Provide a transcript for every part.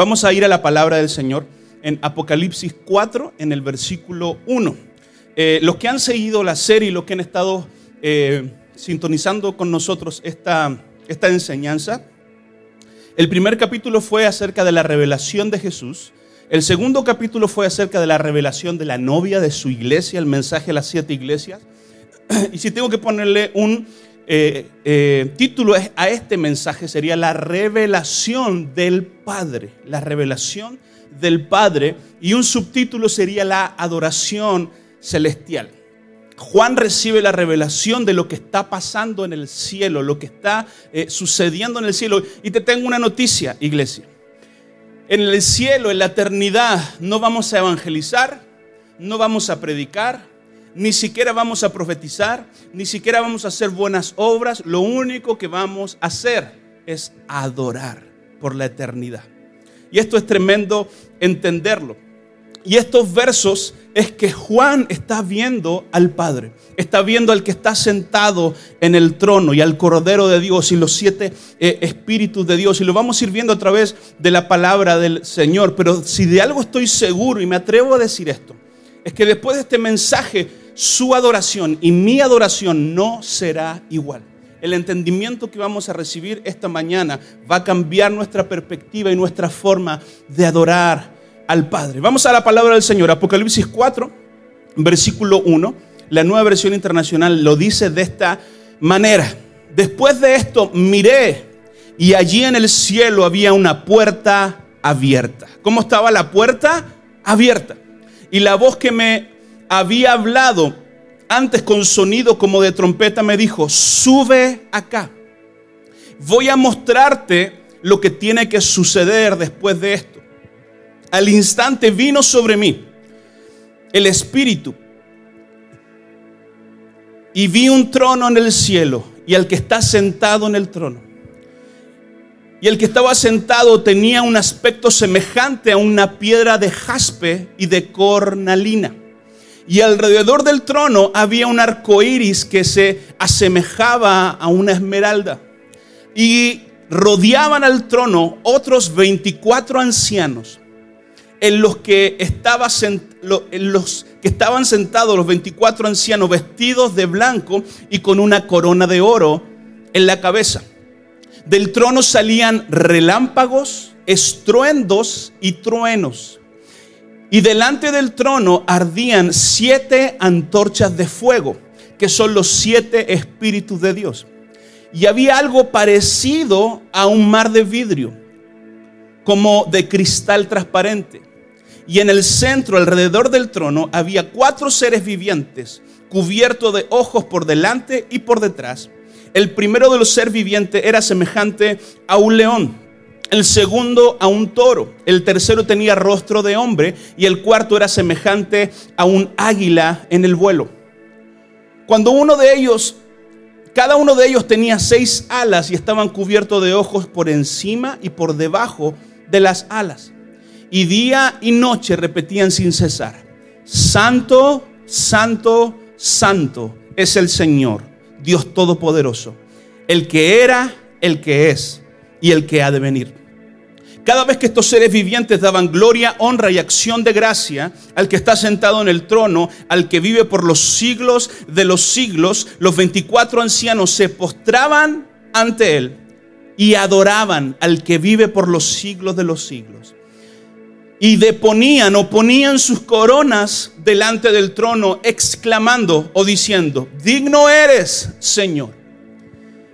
Vamos a ir a la palabra del Señor en Apocalipsis 4, en el versículo 1. Eh, los que han seguido la serie y los que han estado eh, sintonizando con nosotros esta, esta enseñanza, el primer capítulo fue acerca de la revelación de Jesús. El segundo capítulo fue acerca de la revelación de la novia de su iglesia, el mensaje a las siete iglesias. Y si tengo que ponerle un eh, eh, título a este mensaje sería la revelación del Padre, la revelación del Padre y un subtítulo sería la adoración celestial. Juan recibe la revelación de lo que está pasando en el cielo, lo que está eh, sucediendo en el cielo. Y te tengo una noticia, iglesia. En el cielo, en la eternidad, no vamos a evangelizar, no vamos a predicar, ni siquiera vamos a profetizar, ni siquiera vamos a hacer buenas obras, lo único que vamos a hacer es adorar por la eternidad. Y esto es tremendo entenderlo. Y estos versos es que Juan está viendo al Padre, está viendo al que está sentado en el trono y al Cordero de Dios y los siete eh, espíritus de Dios. Y lo vamos a ir viendo a través de la palabra del Señor. Pero si de algo estoy seguro y me atrevo a decir esto, es que después de este mensaje su adoración y mi adoración no será igual. El entendimiento que vamos a recibir esta mañana va a cambiar nuestra perspectiva y nuestra forma de adorar al Padre. Vamos a la palabra del Señor, Apocalipsis 4, versículo 1. La nueva versión internacional lo dice de esta manera. Después de esto miré y allí en el cielo había una puerta abierta. ¿Cómo estaba la puerta? Abierta. Y la voz que me había hablado antes con sonido como de trompeta, me dijo, sube acá. Voy a mostrarte lo que tiene que suceder después de esto. Al instante vino sobre mí el Espíritu y vi un trono en el cielo y al que está sentado en el trono. Y el que estaba sentado tenía un aspecto semejante a una piedra de jaspe y de cornalina y alrededor del trono había un arco iris que se asemejaba a una esmeralda. Y rodeaban al trono otros 24 ancianos, en los que, en los que estaban sentados los 24 ancianos vestidos de blanco y con una corona de oro en la cabeza. Del trono salían relámpagos, estruendos y truenos. Y delante del trono ardían siete antorchas de fuego, que son los siete espíritus de Dios. Y había algo parecido a un mar de vidrio, como de cristal transparente. Y en el centro, alrededor del trono, había cuatro seres vivientes, cubiertos de ojos por delante y por detrás. El primero de los seres vivientes era semejante a un león el segundo a un toro, el tercero tenía rostro de hombre y el cuarto era semejante a un águila en el vuelo. Cuando uno de ellos, cada uno de ellos tenía seis alas y estaban cubiertos de ojos por encima y por debajo de las alas. Y día y noche repetían sin cesar, Santo, Santo, Santo es el Señor, Dios Todopoderoso, el que era, el que es y el que ha de venir. Cada vez que estos seres vivientes daban gloria, honra y acción de gracia al que está sentado en el trono, al que vive por los siglos de los siglos, los 24 ancianos se postraban ante él y adoraban al que vive por los siglos de los siglos. Y deponían o ponían sus coronas delante del trono, exclamando o diciendo, digno eres, Señor,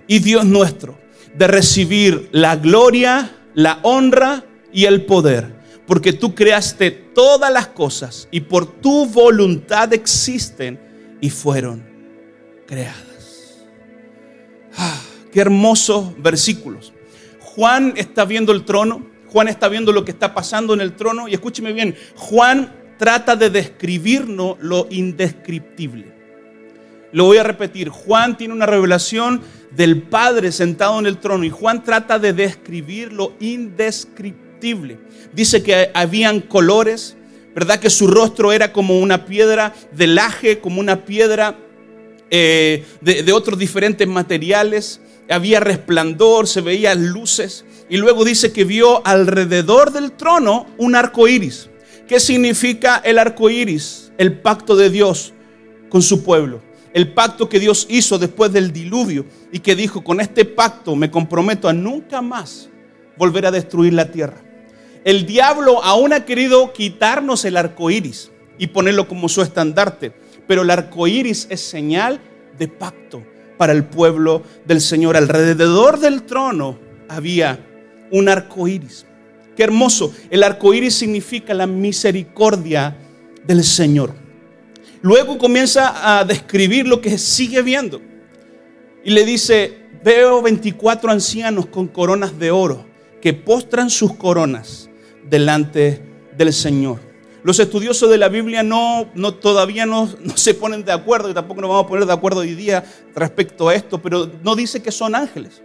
y Dios nuestro, de recibir la gloria, la honra y el poder, porque tú creaste todas las cosas y por tu voluntad existen y fueron creadas. Ah, qué hermosos versículos. Juan está viendo el trono, Juan está viendo lo que está pasando en el trono y escúcheme bien, Juan trata de describirnos lo indescriptible. Lo voy a repetir, Juan tiene una revelación del Padre sentado en el trono y Juan trata de describir lo indescriptible. Dice que habían colores, ¿verdad? Que su rostro era como una piedra de laje, como una piedra eh, de, de otros diferentes materiales. Había resplandor, se veían luces Y luego dice que vio alrededor del trono un arco iris. ¿Qué significa el arco iris? El pacto de Dios con su pueblo. El pacto que Dios hizo después del diluvio y que dijo: Con este pacto me comprometo a nunca más volver a destruir la tierra. El diablo aún ha querido quitarnos el arco iris y ponerlo como su estandarte, pero el arco iris es señal de pacto para el pueblo del Señor. Alrededor del trono había un arco iris. Qué hermoso. El arco iris significa la misericordia del Señor. Luego comienza a describir lo que sigue viendo. Y le dice, veo 24 ancianos con coronas de oro que postran sus coronas delante del Señor. Los estudiosos de la Biblia no, no todavía no, no, se ponen de acuerdo y tampoco nos vamos a poner de acuerdo hoy día respecto a esto, pero no dice que son ángeles,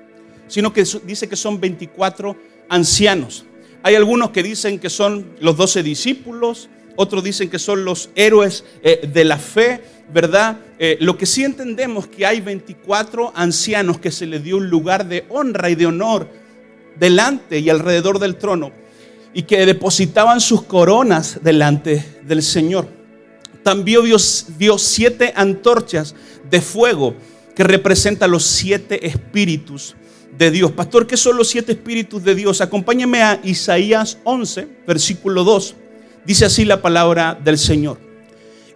sino que dice que son 24 ancianos. Hay algunos que dicen que son los 12 discípulos, otros dicen que son los héroes eh, de la fe, ¿verdad? Eh, lo que sí entendemos que hay 24 ancianos que se les dio un lugar de honra y de honor delante y alrededor del trono y que depositaban sus coronas delante del Señor. También vio, siete antorchas de fuego que representan los siete espíritus de Dios. Pastor, ¿qué son los siete espíritus de Dios? Acompáñame a Isaías 11, versículo 2. Dice así la palabra del Señor.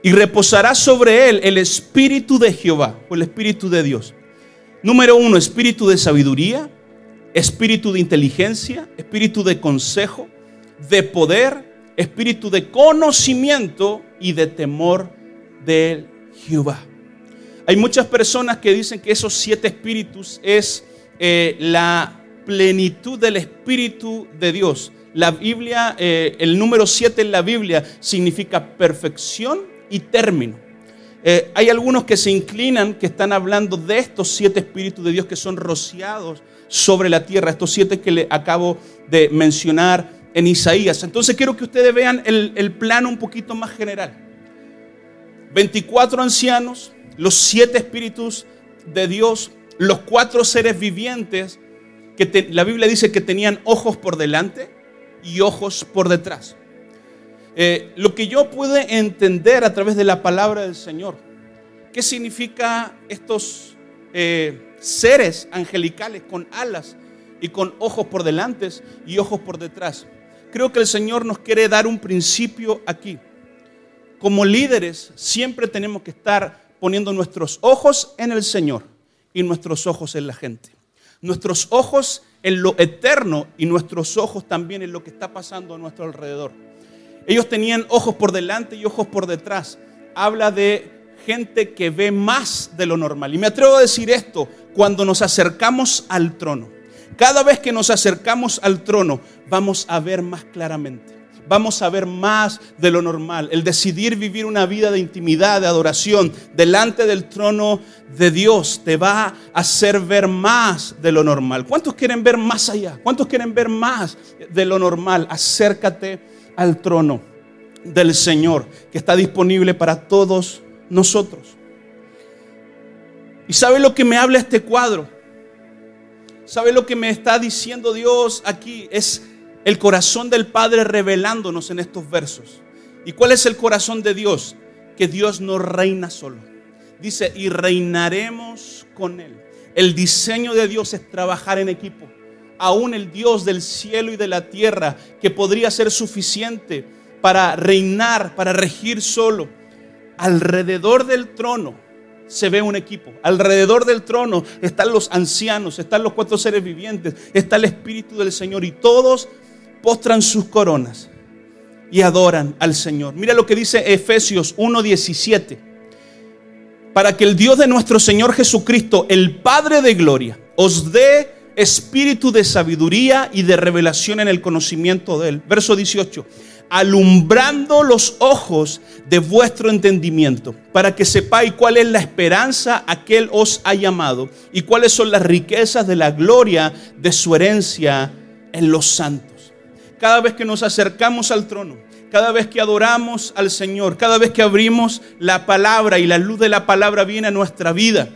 Y reposará sobre él el espíritu de Jehová, o el espíritu de Dios. Número uno, espíritu de sabiduría, espíritu de inteligencia, espíritu de consejo, de poder, espíritu de conocimiento y de temor de Jehová. Hay muchas personas que dicen que esos siete espíritus es eh, la plenitud del espíritu de Dios. La Biblia, eh, el número siete en la Biblia significa perfección y término. Eh, hay algunos que se inclinan, que están hablando de estos siete espíritus de Dios que son rociados sobre la tierra, estos siete que le acabo de mencionar en Isaías. Entonces quiero que ustedes vean el, el plano un poquito más general. 24 ancianos, los siete espíritus de Dios, los cuatro seres vivientes que la Biblia dice que tenían ojos por delante y ojos por detrás. Eh, lo que yo pude entender a través de la palabra del Señor, ¿qué significa estos eh, seres angelicales con alas y con ojos por delante y ojos por detrás? creo que el Señor nos quiere dar un principio aquí. Como líderes siempre tenemos que estar poniendo nuestros ojos en el Señor y nuestros ojos en la gente. Nuestros ojos en lo eterno y nuestros ojos también en lo que está pasando a nuestro alrededor. Ellos tenían ojos por delante y ojos por detrás. Habla de gente que ve más de lo normal. Y me atrevo a decir esto, cuando nos acercamos al trono. Cada vez que nos acercamos al trono, vamos a ver más claramente. Vamos a ver más de lo normal. El decidir vivir una vida de intimidad, de adoración, delante del trono de Dios, te va a hacer ver más de lo normal. ¿Cuántos quieren ver más allá? ¿Cuántos quieren ver más de lo normal? Acércate al trono del Señor, que está disponible para todos nosotros. ¿Y sabe lo que me habla este cuadro? ¿Sabe lo que me está diciendo Dios aquí? Es el corazón del Padre revelándonos en estos versos. ¿Y cuál es el corazón de Dios? Que Dios no reina solo. Dice, y reinaremos con Él. El diseño de Dios es trabajar en equipo. Aún el Dios del cielo y de la tierra, que podría ser suficiente para reinar, para regir solo, alrededor del trono se ve un equipo. Alrededor del trono están los ancianos, están los cuatro seres vivientes, está el Espíritu del Señor y todos postran sus coronas y adoran al Señor. Mira lo que dice Efesios 1:17. Para que el Dios de nuestro Señor Jesucristo, el Padre de gloria, os dé espíritu de sabiduría y de revelación en el conocimiento de Él. Verso 18 alumbrando los ojos de vuestro entendimiento, para que sepáis cuál es la esperanza a que Él os ha llamado y cuáles son las riquezas de la gloria de su herencia en los santos. Cada vez que nos acercamos al trono, cada vez que adoramos al Señor, cada vez que abrimos la palabra y la luz de la palabra viene a nuestra vida,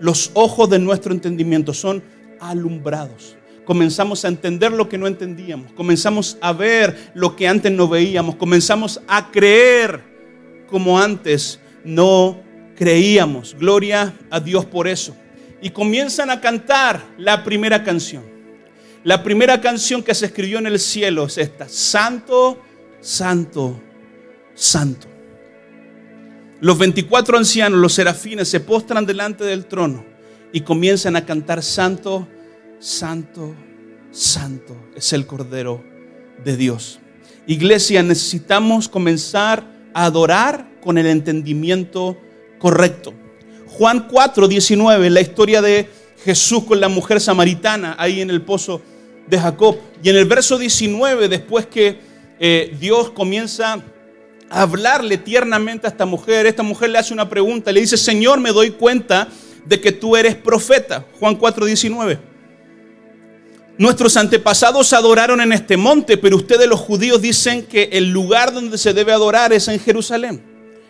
los ojos de nuestro entendimiento son alumbrados comenzamos a entender lo que no entendíamos, comenzamos a ver lo que antes no veíamos, comenzamos a creer como antes no creíamos. Gloria a Dios por eso. Y comienzan a cantar la primera canción. La primera canción que se escribió en el cielo es esta. Santo, santo, santo. Los 24 ancianos, los serafines, se postran delante del trono y comienzan a cantar santo, santo, santo es el Cordero de Dios. Iglesia, necesitamos comenzar a adorar con el entendimiento correcto. Juan 4, 19, la historia de Jesús con la mujer samaritana ahí en el pozo de Jacob. Y en el verso 19, después que eh, Dios comienza a hablarle tiernamente a esta mujer, esta mujer le hace una pregunta, le dice, Señor, me doy cuenta de que tú eres profeta. Juan 4, 19. Nuestros antepasados adoraron en este monte, pero ustedes los judíos dicen que el lugar donde se debe adorar es en Jerusalén.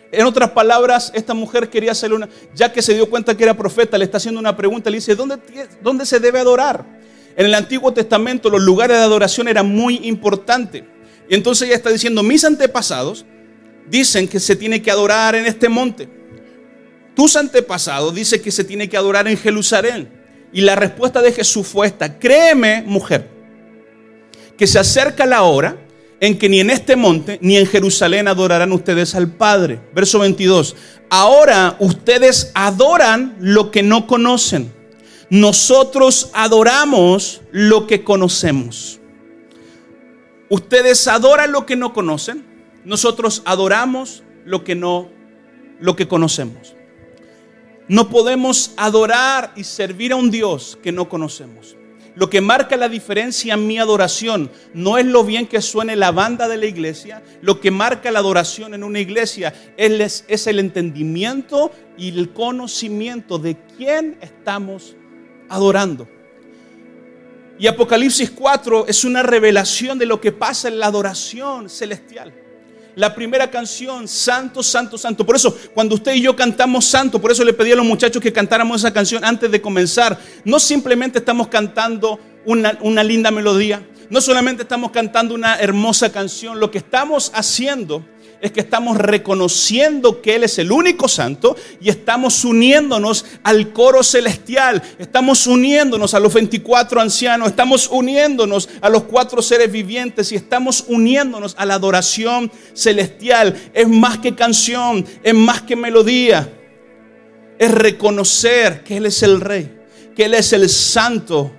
En otras palabras, esta mujer quería hacerle una, ya que se dio cuenta que era profeta, le está haciendo una pregunta, le dice, ¿dónde, dónde se debe adorar? En el Antiguo Testamento los lugares de adoración eran muy importantes. Y entonces ella está diciendo, mis antepasados dicen que se tiene que adorar en este monte. Tus antepasados dicen que se tiene que adorar en Jerusalén. Y la respuesta de Jesús fue esta, créeme mujer, que se acerca la hora en que ni en este monte ni en Jerusalén adorarán ustedes al Padre. Verso 22, ahora ustedes adoran lo que no conocen. Nosotros adoramos lo que conocemos. Ustedes adoran lo que no conocen. Nosotros adoramos lo que no lo que conocemos. No podemos adorar y servir a un Dios que no conocemos. Lo que marca la diferencia en mi adoración no es lo bien que suene la banda de la iglesia, lo que marca la adoración en una iglesia es, es el entendimiento y el conocimiento de quién estamos adorando. Y Apocalipsis 4 es una revelación de lo que pasa en la adoración celestial la primera canción, Santo, Santo, Santo. Por eso, cuando usted y yo cantamos Santo, por eso le pedí a los muchachos que cantáramos esa canción antes de comenzar. No simplemente estamos cantando una, una linda melodía, no solamente estamos cantando una hermosa canción, lo que estamos haciendo es que estamos reconociendo que Él es el único santo y estamos uniéndonos al coro celestial, estamos uniéndonos a los 24 ancianos, estamos uniéndonos a los cuatro seres vivientes y estamos uniéndonos a la adoración celestial. Es más que canción, es más que melodía, es reconocer que Él es el Rey, que Él es el santo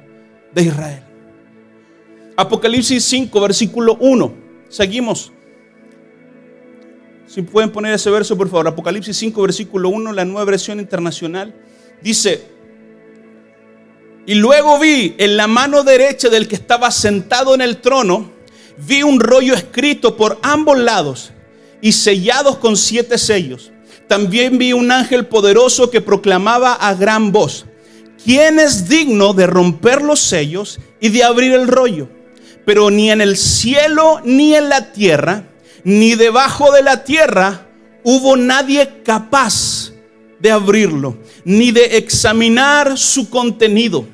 de Israel. Apocalipsis 5, versículo 1. Seguimos. Si pueden poner ese verso, por favor. Apocalipsis 5, versículo 1, la nueva versión internacional. Dice, y luego vi en la mano derecha del que estaba sentado en el trono, vi un rollo escrito por ambos lados y sellados con siete sellos. También vi un ángel poderoso que proclamaba a gran voz, ¿quién es digno de romper los sellos y de abrir el rollo? Pero ni en el cielo ni en la tierra ni debajo de la tierra hubo nadie capaz de abrirlo, ni de examinar su contenido.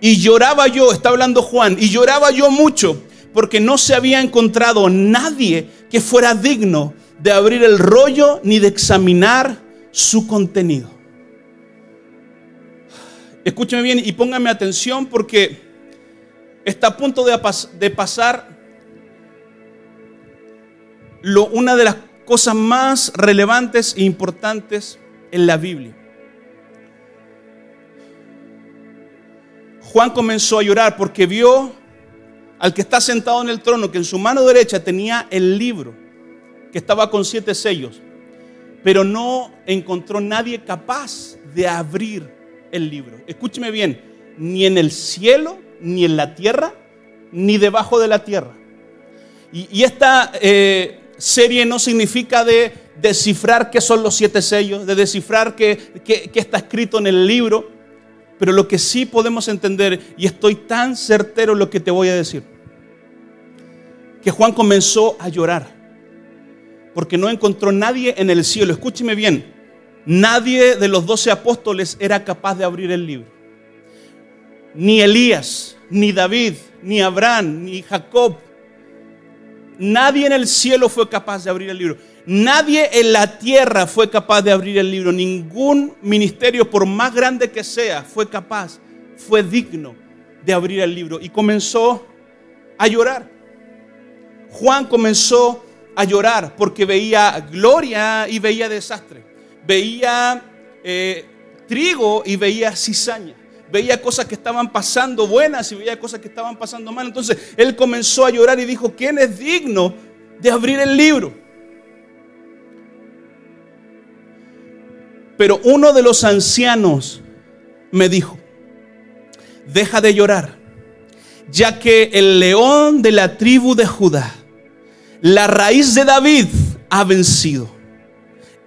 Y lloraba yo, está hablando Juan, y lloraba yo mucho, porque no se había encontrado nadie que fuera digno de abrir el rollo ni de examinar su contenido. Escúcheme bien y póngame atención porque está a punto de, de pasar una de las cosas más relevantes e importantes en la Biblia. Juan comenzó a llorar porque vio al que está sentado en el trono que en su mano derecha tenía el libro que estaba con siete sellos, pero no encontró nadie capaz de abrir el libro. Escúcheme bien, ni en el cielo, ni en la tierra, ni debajo de la tierra. Y, esta eh, serie no significa de descifrar qué son los siete sellos, de descifrar qué, está escrito en el libro, pero lo que sí podemos entender, y estoy tan certero en lo que te voy a decir, que Juan comenzó a llorar, porque no encontró nadie en el cielo. Escúcheme bien, nadie de los doce apóstoles era capaz de abrir el libro. Ni Elías, ni David, ni Abraham, ni Jacob. Nadie en el cielo fue capaz de abrir el libro. Nadie en la tierra fue capaz de abrir el libro. Ningún ministerio, por más grande que sea, fue capaz, fue digno de abrir el libro. Y comenzó a llorar. Juan comenzó a llorar porque veía gloria y veía desastre. Veía eh, trigo y veía cizaña. Veía cosas que estaban pasando buenas y veía cosas que estaban pasando mal. Entonces él comenzó a llorar y dijo, ¿quién es digno de abrir el libro? Pero uno de los ancianos me dijo, deja de llorar, ya que el león de la tribu de Judá, la raíz de David, ha vencido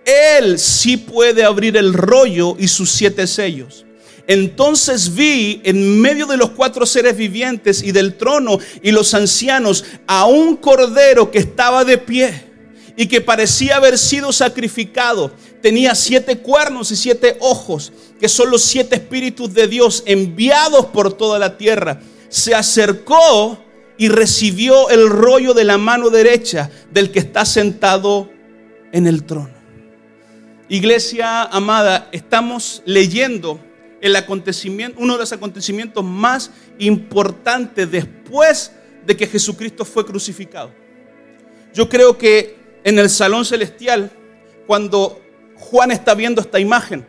él sí puede abrir el rollo y sus siete sellos. Entonces vi en medio de los cuatro seres vivientes y del trono y los ancianos a un cordero que estaba de pie y que parecía haber sido sacrificado. Tenía siete cuernos y siete ojos, que son los siete espíritus de Dios enviados por toda la tierra. Se acercó y recibió el rollo de la mano derecha del que está sentado en el trono. Iglesia amada, estamos leyendo el acontecimiento, uno de los acontecimientos más importantes después de que Jesucristo fue crucificado. Yo creo que en el salón celestial, cuando Juan está viendo esta imagen,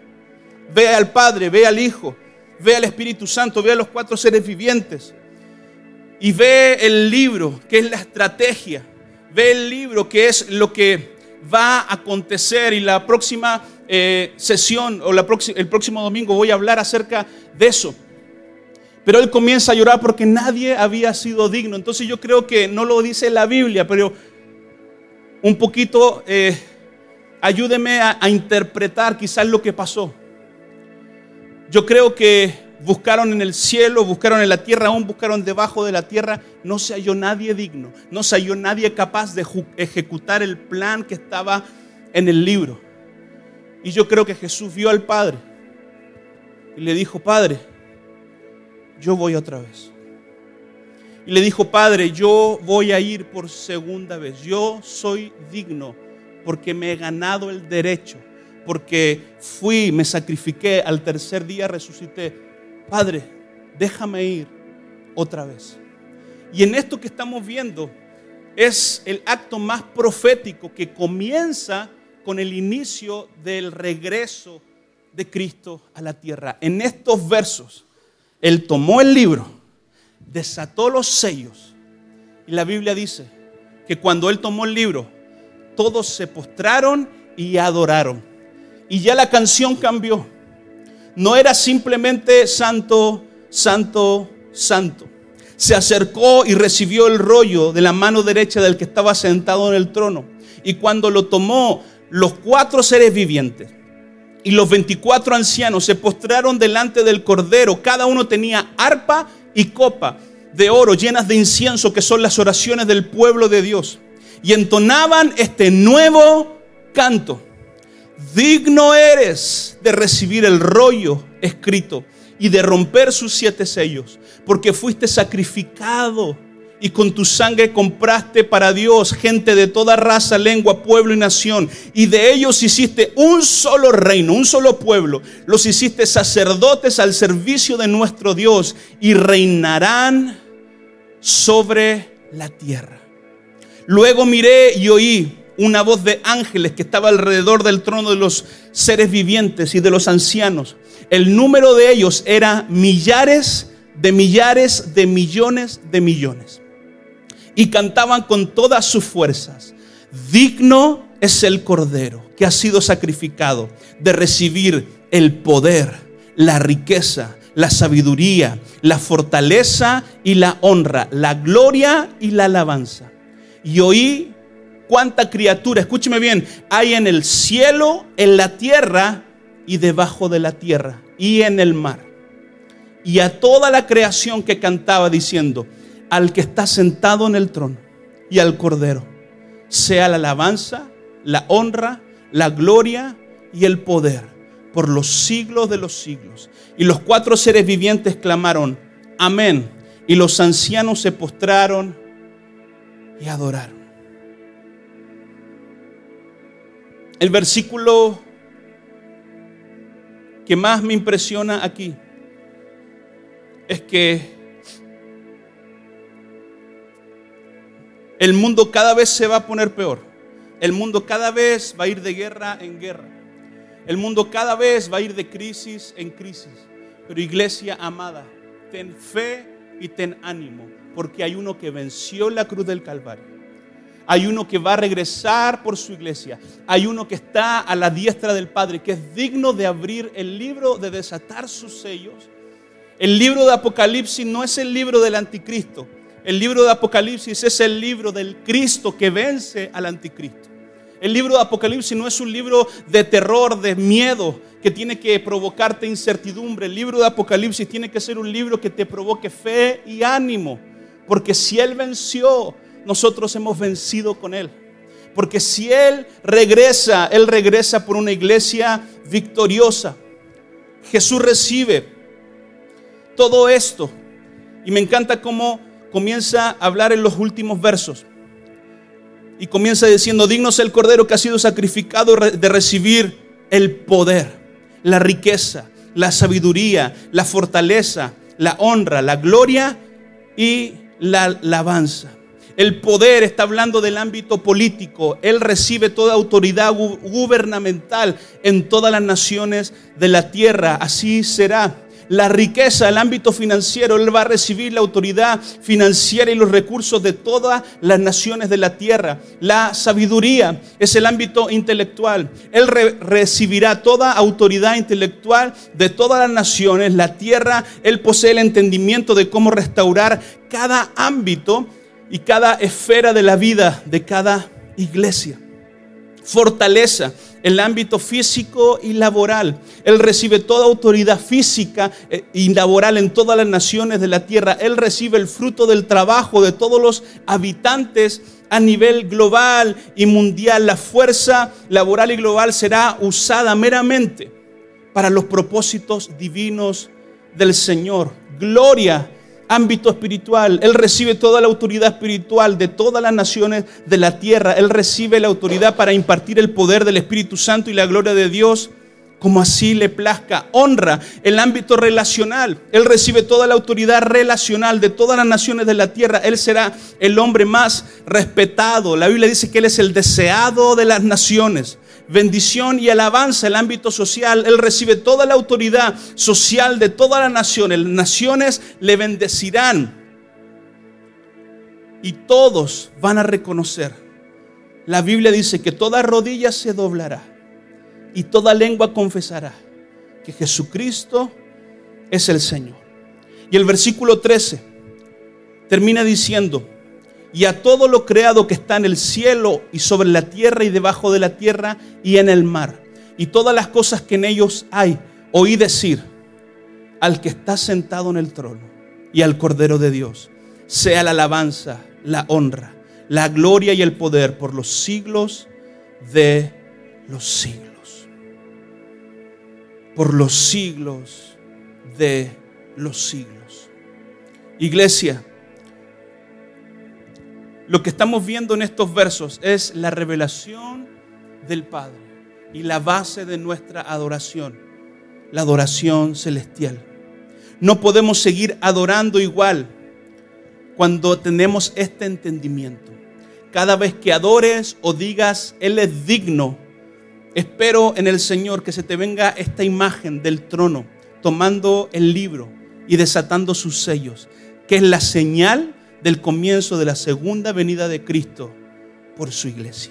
ve al Padre, ve al Hijo, ve al Espíritu Santo, ve a los cuatro seres vivientes y ve el libro, que es la estrategia, ve el libro, que es lo que va a acontecer y la próxima eh, sesión o el próximo domingo voy a hablar acerca de eso. Pero él comienza a llorar porque nadie había sido digno. Entonces yo creo que no lo dice la Biblia, pero un poquito eh, ayúdeme a interpretar quizás lo que pasó. Yo creo que buscaron en el cielo, buscaron en la tierra, aún buscaron debajo de la tierra, no se halló nadie digno, no se halló nadie capaz de ejecutar el plan que estaba en el libro. Y yo creo que Jesús vio al Padre y le dijo, Padre, yo voy otra vez. Y le dijo, Padre, yo voy a ir por segunda vez. Yo soy digno porque me he ganado el derecho, porque fui, me sacrifiqué, al tercer día resucité Padre, déjame ir otra vez. Y en esto que estamos viendo es el acto más profético que comienza con el inicio del regreso de Cristo a la tierra. En estos versos, Él tomó el libro, desató los sellos y la Biblia dice que cuando Él tomó el libro, todos se postraron y adoraron. Y ya la canción cambió no era simplemente santo, santo, santo. Se acercó y recibió el rollo de la mano derecha del que estaba sentado en el trono. Y cuando lo tomó, los cuatro seres vivientes y los 24 ancianos se postraron delante del cordero. Cada uno tenía arpa y copa de oro llenas de incienso, que son las oraciones del pueblo de Dios. Y entonaban este nuevo canto. Digno eres de recibir el rollo escrito y de romper sus siete sellos, porque fuiste sacrificado y con tu sangre compraste para Dios gente de toda raza, lengua, pueblo y nación. Y de ellos hiciste un solo reino, un solo pueblo. Los hiciste sacerdotes al servicio de nuestro Dios y reinarán sobre la tierra. Luego miré y oí una voz de ángeles que estaba alrededor del trono de los seres vivientes y de los ancianos. El número de ellos era millares de millares de millones de millones. Y cantaban con todas sus fuerzas. Digno es el Cordero que ha sido sacrificado de recibir el poder, la riqueza, la sabiduría, la fortaleza y la honra, la gloria y la alabanza. Y oí cuánta criatura, escúcheme bien, hay en el cielo, en la tierra y debajo de la tierra y en el mar. Y a toda la creación que cantaba diciendo, al que está sentado en el trono y al cordero, sea la alabanza, la honra, la gloria y el poder por los siglos de los siglos. Y los cuatro seres vivientes clamaron, amén. Y los ancianos se postraron y adoraron. El versículo que más me impresiona aquí es que el mundo cada vez se va a poner peor. El mundo cada vez va a ir de guerra en guerra. El mundo cada vez va a ir de crisis en crisis. Pero iglesia amada, ten fe y ten ánimo, porque hay uno que venció la cruz del Calvario. Hay uno que va a regresar por su iglesia. Hay uno que está a la diestra del Padre, que es digno de abrir el libro, de desatar sus sellos. El libro de Apocalipsis no es el libro del anticristo. El libro de Apocalipsis es el libro del Cristo que vence al anticristo. El libro de Apocalipsis no es un libro de terror, de miedo, que tiene que provocarte incertidumbre. El libro de Apocalipsis tiene que ser un libro que te provoque fe y ánimo. Porque si Él venció, nosotros hemos vencido con Él. Porque si Él regresa, Él regresa por una iglesia victoriosa. Jesús recibe todo esto. Y me encanta cómo comienza a hablar en los últimos versos. Y comienza diciendo, digno es el Cordero que ha sido sacrificado de recibir el poder, la riqueza, la sabiduría, la fortaleza, la honra, la gloria y la alabanza. El poder está hablando del ámbito político. Él recibe toda autoridad gubernamental en todas las naciones de la tierra. Así será la riqueza, el ámbito financiero, Él va a recibir la autoridad financiera y los recursos de todas las naciones de la tierra. La sabiduría es el ámbito intelectual. Él recibirá toda autoridad intelectual de todas las naciones. La tierra, Él posee el entendimiento de cómo restaurar cada ámbito y cada esfera de la vida de cada iglesia. Fortaleza el ámbito físico y laboral. Él recibe toda autoridad física eh, y laboral en todas las naciones de la tierra. Él recibe el fruto del trabajo de todos los habitantes a nivel global y mundial. La fuerza laboral y global será usada meramente para los propósitos divinos del Señor. Gloria ámbito espiritual. Él recibe toda la autoridad espiritual de todas las naciones de la tierra. Él recibe la autoridad para impartir el poder del Espíritu Santo y la gloria de Dios como así le plazca. Honra el ámbito relacional. Él recibe toda la autoridad relacional de todas las naciones de la tierra. Él será el hombre más respetado. La Biblia dice que Él es el deseado de las naciones bendición y alabanza, el ámbito social. Él recibe toda la autoridad social de todas las naciones. Las naciones le bendecirán. Y todos van a reconocer. La Biblia dice que toda rodilla se doblará y toda lengua confesará que Jesucristo es el Señor. Y el versículo 13 termina diciendo, y a todo lo creado que está en el cielo y sobre la tierra y debajo de la tierra y en el mar, y todas las cosas que en ellos hay, oí decir al que está sentado en el trono y al Cordero de Dios, sea la alabanza, la honra, la gloria y el poder por los siglos de los siglos. Por los siglos de los siglos. Iglesia, lo que estamos viendo en estos versos es la revelación del Padre y la base de nuestra adoración, la adoración celestial. No podemos seguir adorando igual cuando tenemos este entendimiento. Cada vez que adores o digas, Él es digno, espero en el Señor que se te venga esta imagen del trono, tomando el libro y desatando sus sellos, que es la señal del comienzo de la segunda venida de Cristo por su iglesia.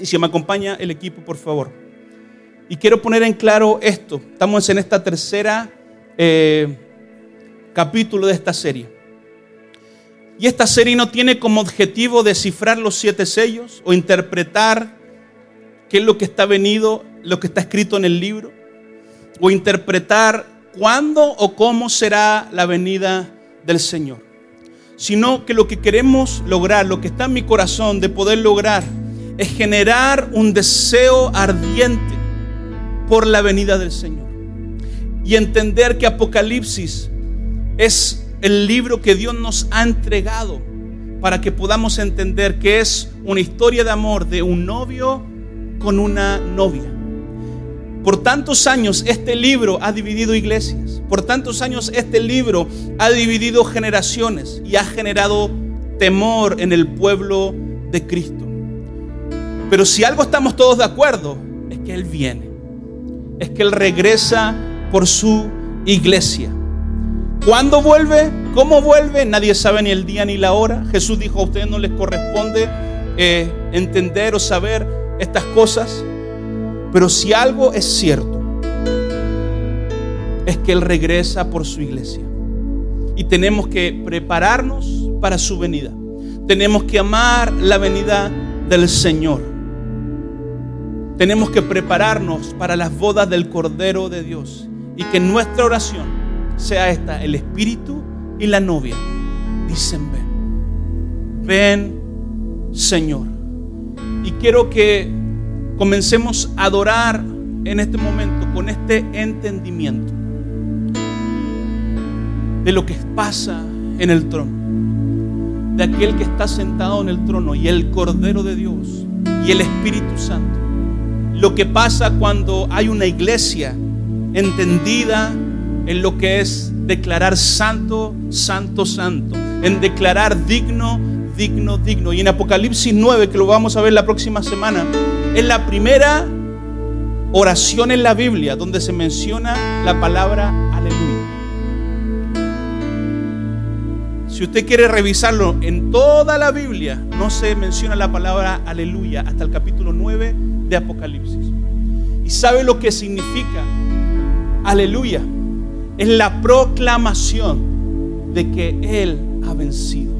Y si me acompaña el equipo, por favor. Y quiero poner en claro esto. Estamos en esta tercera eh, capítulo de esta serie. Y esta serie no tiene como objetivo descifrar los siete sellos o interpretar qué es lo que está venido, lo que está escrito en el libro, o interpretar cuándo o cómo será la venida del Señor sino que lo que queremos lograr, lo que está en mi corazón de poder lograr, es generar un deseo ardiente por la venida del Señor. Y entender que Apocalipsis es el libro que Dios nos ha entregado para que podamos entender que es una historia de amor de un novio con una novia. Por tantos años este libro ha dividido iglesias. Por tantos años este libro ha dividido generaciones y ha generado temor en el pueblo de Cristo. Pero si algo estamos todos de acuerdo, es que Él viene. Es que Él regresa por su iglesia. ¿Cuándo vuelve? ¿Cómo vuelve? Nadie sabe ni el día ni la hora. Jesús dijo a ustedes no les corresponde eh, entender o saber estas cosas. Pero si algo es cierto, es que Él regresa por su iglesia. Y tenemos que prepararnos para su venida. Tenemos que amar la venida del Señor. Tenemos que prepararnos para las bodas del Cordero de Dios. Y que nuestra oración sea esta, el espíritu y la novia dicen ven, ven Señor. Y quiero que comencemos a adorar en este momento con este entendimiento de lo que pasa en el trono, de aquel que está sentado en el trono y el Cordero de Dios y el Espíritu Santo. Lo que pasa cuando hay una iglesia entendida en lo que es declarar santo, santo, santo, en declarar digno, digno, digno. Y en Apocalipsis 9, que lo vamos a ver la próxima semana, es la primera oración en la Biblia donde se menciona la palabra aleluya. Si usted quiere revisarlo en toda la Biblia, no se menciona la palabra aleluya hasta el capítulo 9 de Apocalipsis. ¿Y sabe lo que significa aleluya? es la proclamación de que Él ha vencido.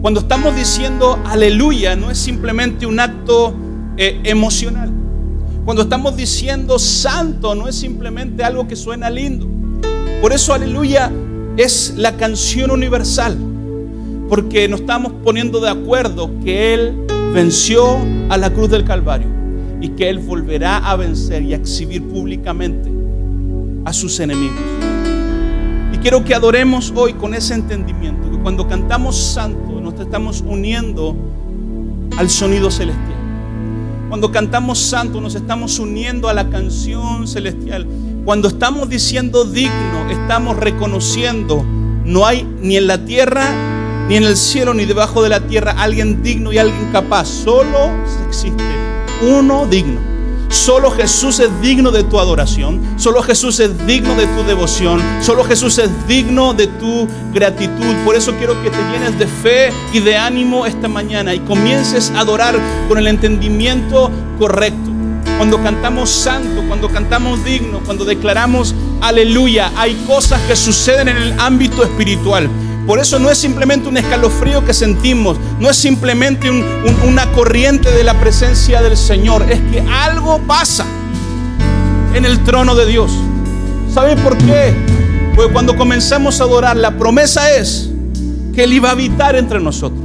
Cuando estamos diciendo aleluya, no es simplemente un acto eh, emocional. Cuando estamos diciendo santo, no es simplemente algo que suena lindo. Por eso aleluya es la canción universal. Porque nos estamos poniendo de acuerdo que Él venció a la cruz del Calvario y que Él volverá a vencer y a exhibir públicamente a sus enemigos. Y quiero que adoremos hoy con ese entendimiento, que cuando cantamos santo nos estamos uniendo al sonido celestial. Cuando cantamos santo nos estamos uniendo a la canción celestial. Cuando estamos diciendo digno, estamos reconociendo, no hay ni en la tierra, ni en el cielo, ni debajo de la tierra alguien digno y alguien capaz. Solo existe uno digno Solo Jesús es digno de tu adoración. Solo Jesús es digno de tu devoción. Solo Jesús es digno de tu gratitud. Por eso quiero que te llenes de fe y de ánimo esta mañana y comiences a adorar con el entendimiento correcto. Cuando cantamos santo, cuando cantamos digno, cuando declaramos aleluya, hay cosas que suceden en el ámbito espiritual. Por eso no es simplemente un escalofrío que sentimos, no es simplemente una corriente de la presencia del Señor, es que algo pasa en el trono de Dios. ¿Saben por qué? Porque cuando comenzamos a adorar, la promesa es que Él iba a habitar entre nosotros.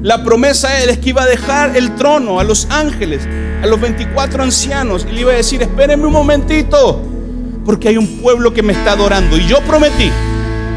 La promesa es que iba a dejar el trono a los ángeles, a los 24 ancianos, y le iba a decir, espérenme un momentito, porque hay un pueblo que me está adorando. Y yo prometí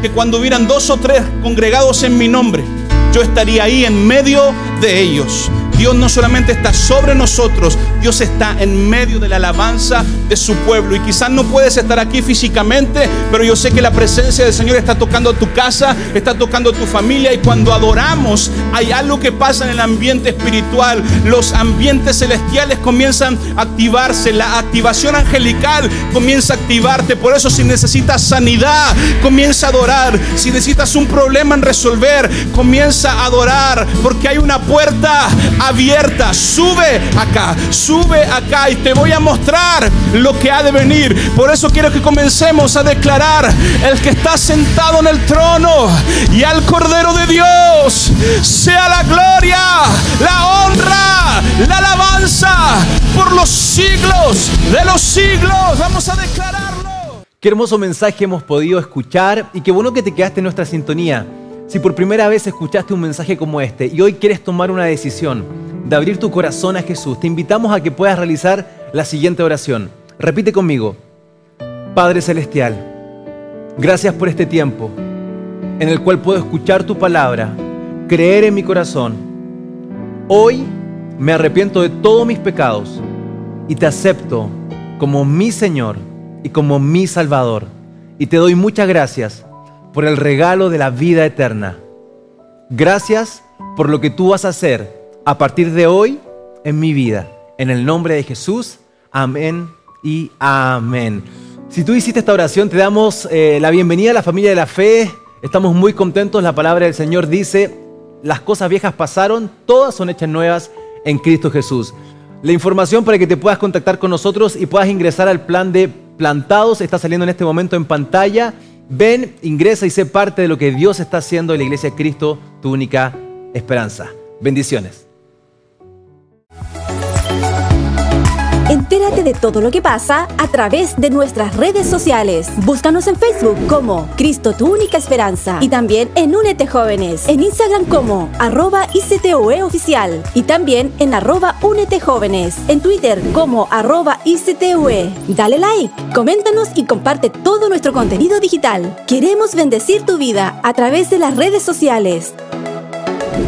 que cuando hubieran dos o tres congregados en mi nombre, yo estaría ahí en medio de ellos. Dios no solamente está sobre nosotros, Dios está en medio de la alabanza de su pueblo. Y quizás no puedes estar aquí físicamente, pero yo sé que la presencia del Señor está tocando tu casa, está tocando tu familia. Y cuando adoramos, hay algo que pasa en el ambiente espiritual. Los ambientes celestiales comienzan a activarse, la activación angelical comienza a activarte. Por eso si necesitas sanidad, comienza a adorar. Si necesitas un problema en resolver, comienza a adorar, porque hay una puerta abierta. Sube acá, sube acá y te voy a mostrar lo que ha de venir. Por eso quiero que comencemos a declarar el que está sentado en el trono y al Cordero de Dios sea la gloria, la honra, la alabanza por los siglos de los siglos. Vamos a declararlo. Qué hermoso mensaje hemos podido escuchar y qué bueno que te quedaste en nuestra sintonía. Si por primera vez escuchaste un mensaje como este y hoy quieres tomar una decisión de abrir tu corazón a Jesús, te invitamos a que puedas realizar la siguiente oración. Repite conmigo. Padre Celestial, gracias por este tiempo. en el cual puedo escuchar tu palabra, creer en mi corazón. Hoy me arrepiento de todos mis pecados y te acepto como mi Señor y como mi Salvador. Y te doy muchas gracias por el regalo de la vida eterna. Gracias por lo que tú vas a hacer a partir de hoy en mi vida. En el nombre de Jesús, amén y amén. Si tú hiciste esta oración, te damos eh, la bienvenida a la familia de la fe. Estamos muy contentos. La palabra del Señor dice, las cosas viejas pasaron, todas son hechas nuevas en Cristo Jesús. La información para que te puedas contactar con nosotros y puedas ingresar al plan de plantados está saliendo en este momento en pantalla. Ven, ingresa y sé parte de lo que Dios está haciendo en la iglesia de Cristo, tu única esperanza. Bendiciones. Entérate de todo lo que pasa a través de nuestras redes sociales. Búscanos en Facebook como Cristo tu única esperanza y también en Únete Jóvenes, en Instagram como arroba ICTUE oficial y también en arroba Únete Jóvenes, en Twitter como arroba ICTUE. Dale like, coméntanos y comparte todo nuestro contenido digital. Queremos bendecir tu vida a través de las redes sociales.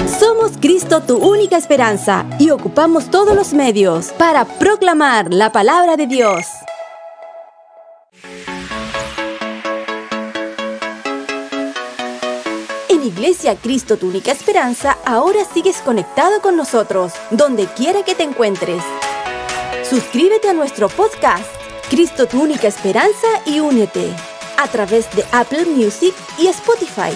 Somos Cristo tu única esperanza y ocupamos todos los medios para proclamar la palabra de Dios. En Iglesia Cristo tu única esperanza, ahora sigues conectado con nosotros, donde quiera que te encuentres. Suscríbete a nuestro podcast, Cristo tu única esperanza y únete, a través de Apple Music y Spotify.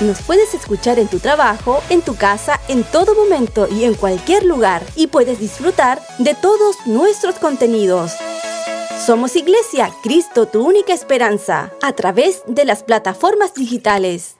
Nos puedes escuchar en tu trabajo, en tu casa, en todo momento y en cualquier lugar y puedes disfrutar de todos nuestros contenidos. Somos Iglesia, Cristo, tu única esperanza, a través de las plataformas digitales.